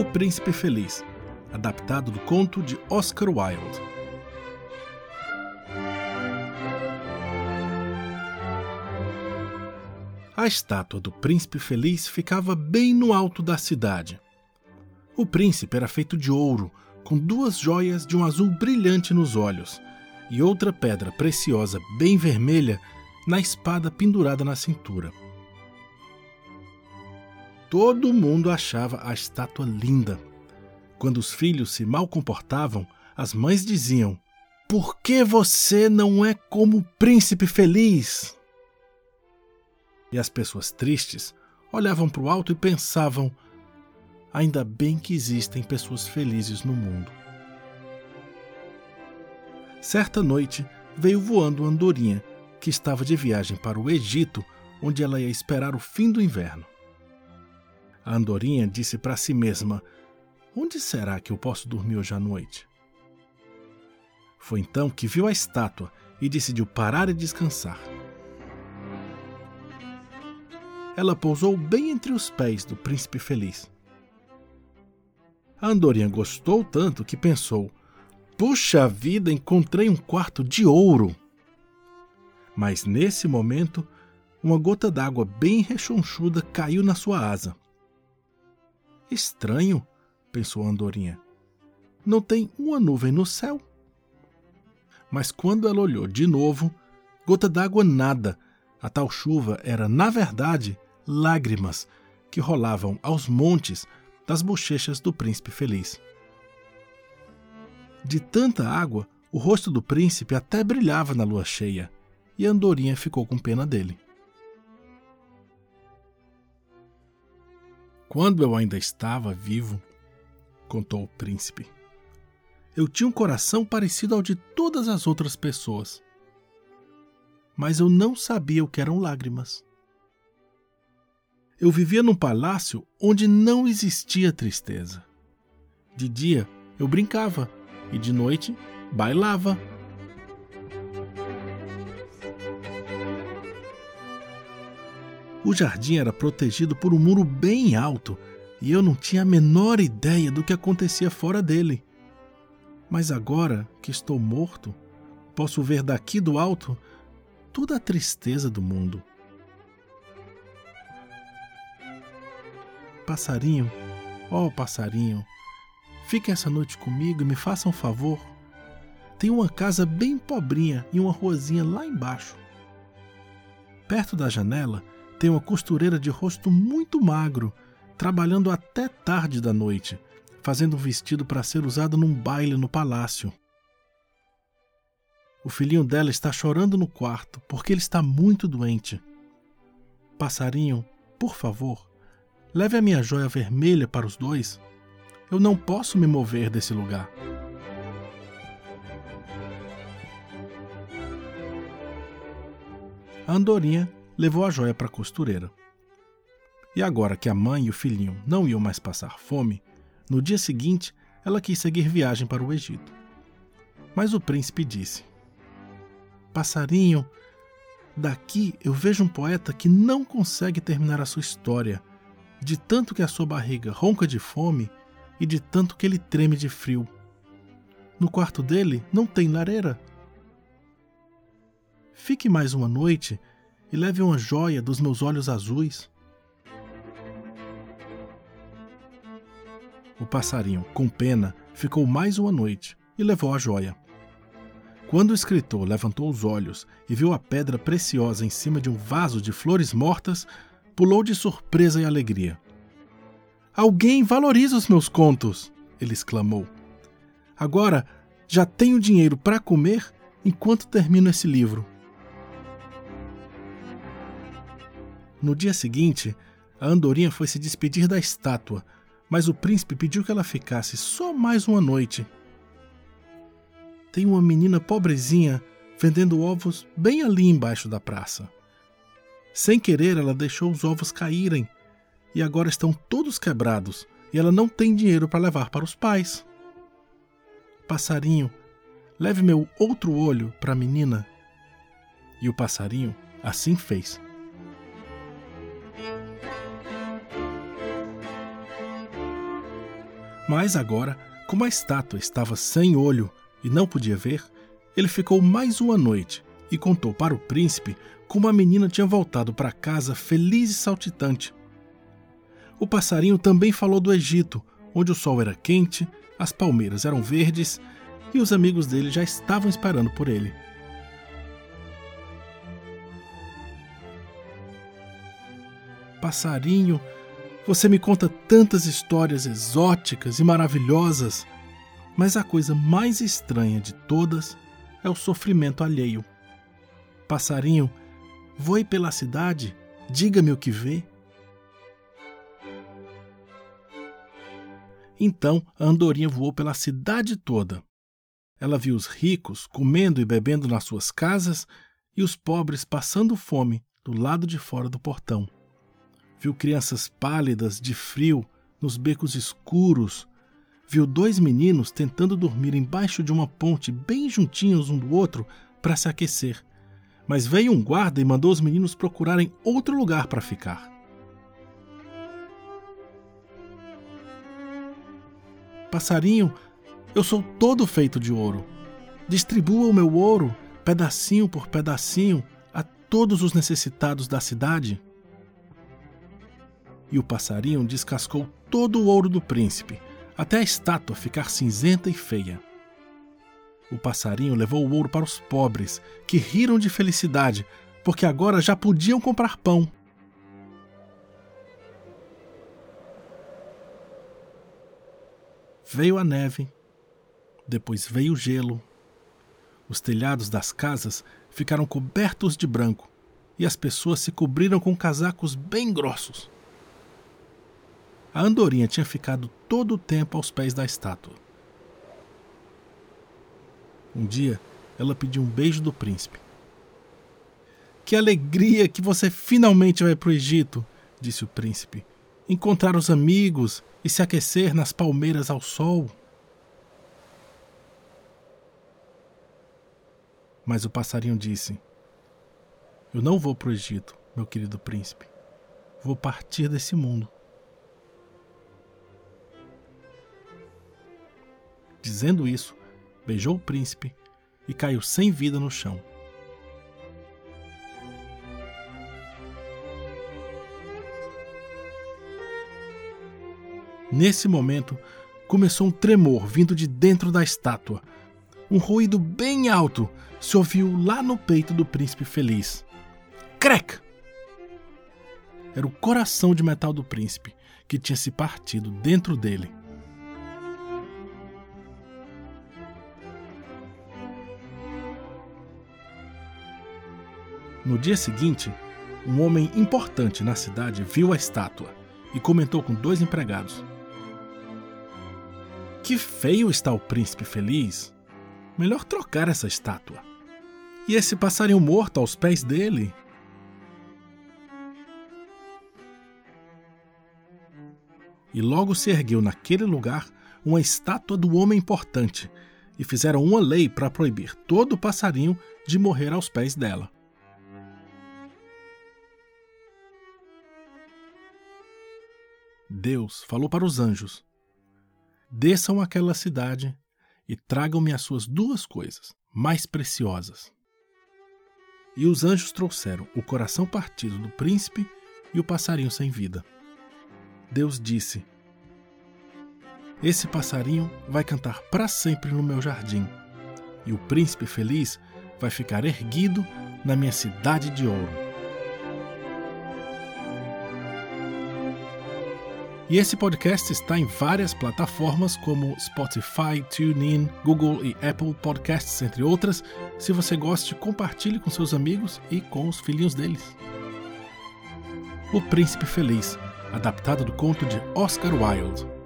O Príncipe Feliz, adaptado do conto de Oscar Wilde. A estátua do Príncipe Feliz ficava bem no alto da cidade. O príncipe era feito de ouro, com duas joias de um azul brilhante nos olhos e outra pedra preciosa bem vermelha na espada pendurada na cintura. Todo mundo achava a estátua linda. Quando os filhos se mal comportavam, as mães diziam: Por que você não é como o príncipe feliz? E as pessoas tristes olhavam para o alto e pensavam: Ainda bem que existem pessoas felizes no mundo. Certa noite veio voando Andorinha, que estava de viagem para o Egito, onde ela ia esperar o fim do inverno. A andorinha disse para si mesma: Onde será que eu posso dormir hoje à noite? Foi então que viu a estátua e decidiu parar e descansar. Ela pousou bem entre os pés do príncipe feliz. A andorinha gostou tanto que pensou: Puxa vida, encontrei um quarto de ouro! Mas nesse momento, uma gota d'água bem rechonchuda caiu na sua asa. Estranho, pensou a andorinha. Não tem uma nuvem no céu. Mas quando ela olhou de novo, gota d'água nada. A tal chuva era, na verdade, lágrimas que rolavam aos montes das bochechas do príncipe feliz. De tanta água, o rosto do príncipe até brilhava na lua cheia, e a andorinha ficou com pena dele. Quando eu ainda estava vivo, contou o príncipe, eu tinha um coração parecido ao de todas as outras pessoas. Mas eu não sabia o que eram lágrimas. Eu vivia num palácio onde não existia tristeza. De dia eu brincava e de noite bailava. O jardim era protegido por um muro bem alto e eu não tinha a menor ideia do que acontecia fora dele. Mas agora que estou morto, posso ver daqui do alto toda a tristeza do mundo. Passarinho, ó oh, passarinho, fique essa noite comigo e me faça um favor. Tem uma casa bem pobrinha e uma ruazinha lá embaixo. Perto da janela tem uma costureira de rosto muito magro, trabalhando até tarde da noite, fazendo um vestido para ser usado num baile no palácio. O filhinho dela está chorando no quarto porque ele está muito doente. Passarinho, por favor, leve a minha joia vermelha para os dois. Eu não posso me mover desse lugar. A andorinha levou a joia para a costureira. E agora que a mãe e o filhinho não iam mais passar fome, no dia seguinte ela quis seguir viagem para o Egito. Mas o príncipe disse: Passarinho, daqui eu vejo um poeta que não consegue terminar a sua história, de tanto que a sua barriga ronca de fome e de tanto que ele treme de frio. No quarto dele não tem lareira. Fique mais uma noite e leve uma joia dos meus olhos azuis. O passarinho, com pena, ficou mais uma noite e levou a joia. Quando o escritor levantou os olhos e viu a pedra preciosa em cima de um vaso de flores mortas, pulou de surpresa e alegria. Alguém valoriza os meus contos! ele exclamou. Agora já tenho dinheiro para comer enquanto termino esse livro. No dia seguinte, a andorinha foi se despedir da estátua, mas o príncipe pediu que ela ficasse só mais uma noite. Tem uma menina pobrezinha vendendo ovos bem ali embaixo da praça. Sem querer, ela deixou os ovos caírem e agora estão todos quebrados e ela não tem dinheiro para levar para os pais. Passarinho, leve meu outro olho para a menina. E o passarinho assim fez. Mas agora, como a estátua estava sem olho e não podia ver, ele ficou mais uma noite e contou para o príncipe como a menina tinha voltado para casa feliz e saltitante. O passarinho também falou do Egito, onde o sol era quente, as palmeiras eram verdes e os amigos dele já estavam esperando por ele. Passarinho, você me conta tantas histórias exóticas e maravilhosas, mas a coisa mais estranha de todas é o sofrimento alheio. Passarinho, voe pela cidade, diga-me o que vê. Então a andorinha voou pela cidade toda. Ela viu os ricos comendo e bebendo nas suas casas e os pobres passando fome do lado de fora do portão. Viu crianças pálidas de frio nos becos escuros. Viu dois meninos tentando dormir embaixo de uma ponte bem juntinhos um do outro para se aquecer. Mas veio um guarda e mandou os meninos procurarem outro lugar para ficar. Passarinho eu sou todo feito de ouro. Distribua o meu ouro, pedacinho por pedacinho, a todos os necessitados da cidade. E o passarinho descascou todo o ouro do príncipe, até a estátua ficar cinzenta e feia. O passarinho levou o ouro para os pobres, que riram de felicidade, porque agora já podiam comprar pão. Veio a neve depois veio o gelo. Os telhados das casas ficaram cobertos de branco e as pessoas se cobriram com casacos bem grossos. A andorinha tinha ficado todo o tempo aos pés da estátua. Um dia, ela pediu um beijo do príncipe. Que alegria que você finalmente vai para o Egito, disse o príncipe. Encontrar os amigos e se aquecer nas palmeiras ao sol. Mas o passarinho disse: Eu não vou para o Egito, meu querido príncipe. Vou partir desse mundo. Dizendo isso, beijou o príncipe e caiu sem vida no chão. Nesse momento, começou um tremor vindo de dentro da estátua. Um ruído bem alto se ouviu lá no peito do príncipe feliz. Crec! Era o coração de metal do príncipe que tinha se partido dentro dele. No dia seguinte, um homem importante na cidade viu a estátua e comentou com dois empregados: Que feio está o príncipe feliz! Melhor trocar essa estátua. E esse passarinho morto aos pés dele? E logo se ergueu naquele lugar uma estátua do homem importante, e fizeram uma lei para proibir todo passarinho de morrer aos pés dela. Deus falou para os anjos: Desçam àquela cidade e tragam-me as suas duas coisas mais preciosas e os anjos trouxeram o coração partido do príncipe e o passarinho sem vida. Deus disse: Esse passarinho vai cantar para sempre no meu jardim, e o príncipe feliz vai ficar erguido na minha cidade de ouro. E esse podcast está em várias plataformas como Spotify, TuneIn, Google e Apple Podcasts, entre outras. Se você gosta, compartilhe com seus amigos e com os filhinhos deles. O Príncipe Feliz, adaptado do conto de Oscar Wilde.